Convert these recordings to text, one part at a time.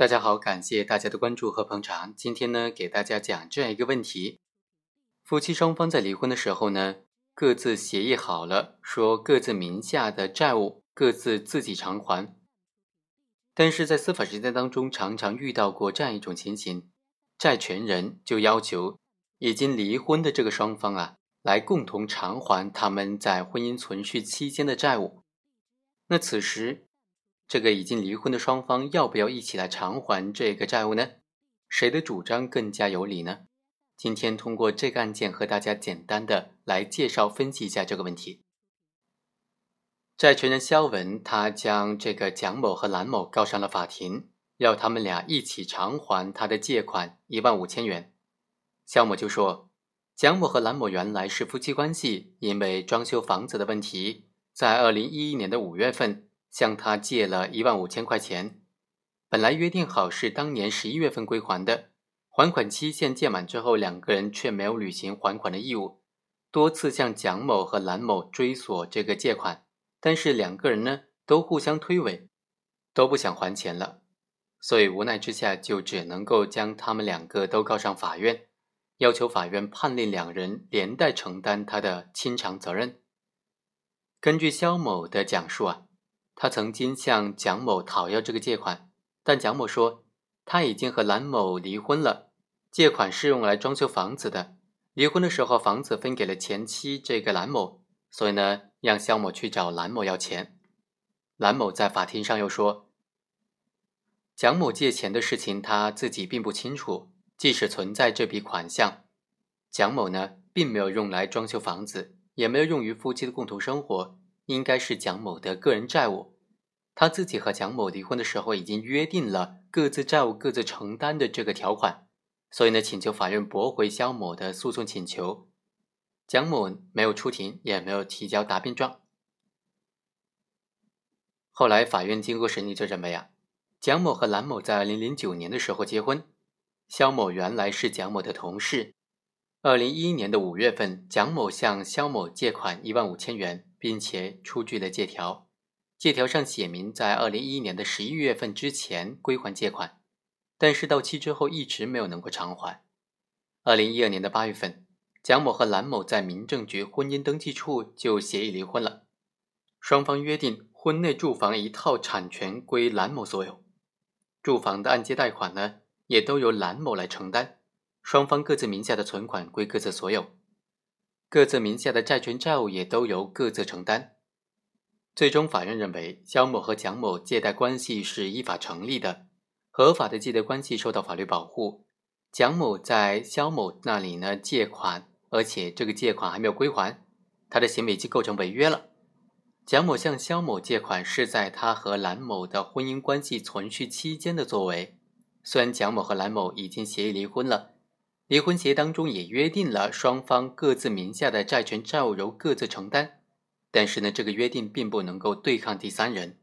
大家好，感谢大家的关注和捧场。今天呢，给大家讲这样一个问题：夫妻双方在离婚的时候呢，各自协议好了，说各自名下的债务各自自己偿还。但是在司法实践当中，常常遇到过这样一种情形：债权人就要求已经离婚的这个双方啊，来共同偿还他们在婚姻存续期间的债务。那此时，这个已经离婚的双方要不要一起来偿还这个债务呢？谁的主张更加有理呢？今天通过这个案件和大家简单的来介绍分析一下这个问题。债权人肖文他将这个蒋某和蓝某告上了法庭，要他们俩一起偿还他的借款一万五千元。肖某就说，蒋某和蓝某原来是夫妻关系，因为装修房子的问题，在二零一一年的五月份。向他借了一万五千块钱，本来约定好是当年十一月份归还的，还款期限届满之后，两个人却没有履行还款的义务，多次向蒋某和蓝某追索这个借款，但是两个人呢都互相推诿，都不想还钱了，所以无奈之下就只能够将他们两个都告上法院，要求法院判令两人连带承担他的清偿责任。根据肖某的讲述啊。他曾经向蒋某讨要这个借款，但蒋某说他已经和蓝某离婚了，借款是用来装修房子的。离婚的时候，房子分给了前妻这个蓝某，所以呢，让肖某去找蓝某要钱。蓝某在法庭上又说，蒋某借钱的事情他自己并不清楚，即使存在这笔款项，蒋某呢并没有用来装修房子，也没有用于夫妻的共同生活。应该是蒋某的个人债务，他自己和蒋某离婚的时候已经约定了各自债务各自承担的这个条款，所以呢，请求法院驳回肖某的诉讼请求。蒋某没有出庭，也没有提交答辩状。后来法院经过审理就认为啊，蒋某和蓝某在二零零九年的时候结婚，肖某原来是蒋某的同事。二零一一年的五月份，蒋某向肖某借款一万五千元。并且出具了借条，借条上写明在二零一一年的十一月份之前归还借款，但是到期之后一直没有能够偿还。二零一二年的八月份，蒋某和蓝某在民政局婚姻登记处就协议离婚了，双方约定婚内住房一套产权归蓝某所有，住房的按揭贷款呢也都由蓝某来承担，双方各自名下的存款归各自所有。各自名下的债权债务也都由各自承担。最终，法院认为肖某和蒋某借贷关系是依法成立的，合法的借贷关系受到法律保护。蒋某在肖某那里呢借款，而且这个借款还没有归还，他的行为已经构成违约了。蒋某向肖某借款是在他和蓝某的婚姻关系存续期间的作为，虽然蒋某和蓝某已经协议离婚了。离婚协议当中也约定了双方各自名下的债权债务由各自承担，但是呢，这个约定并不能够对抗第三人，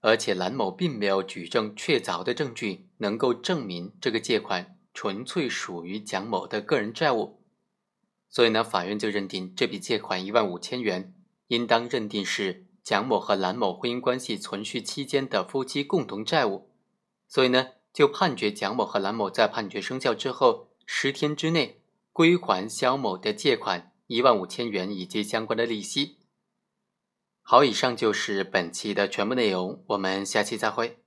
而且蓝某并没有举证确凿的证据能够证明这个借款纯粹属于蒋某的个人债务，所以呢，法院就认定这笔借款一万五千元应当认定是蒋某和蓝某婚姻关系存续期间的夫妻共同债务，所以呢，就判决蒋某和蓝某在判决生效之后。十天之内归还肖某的借款一万五千元以及相关的利息。好，以上就是本期的全部内容，我们下期再会。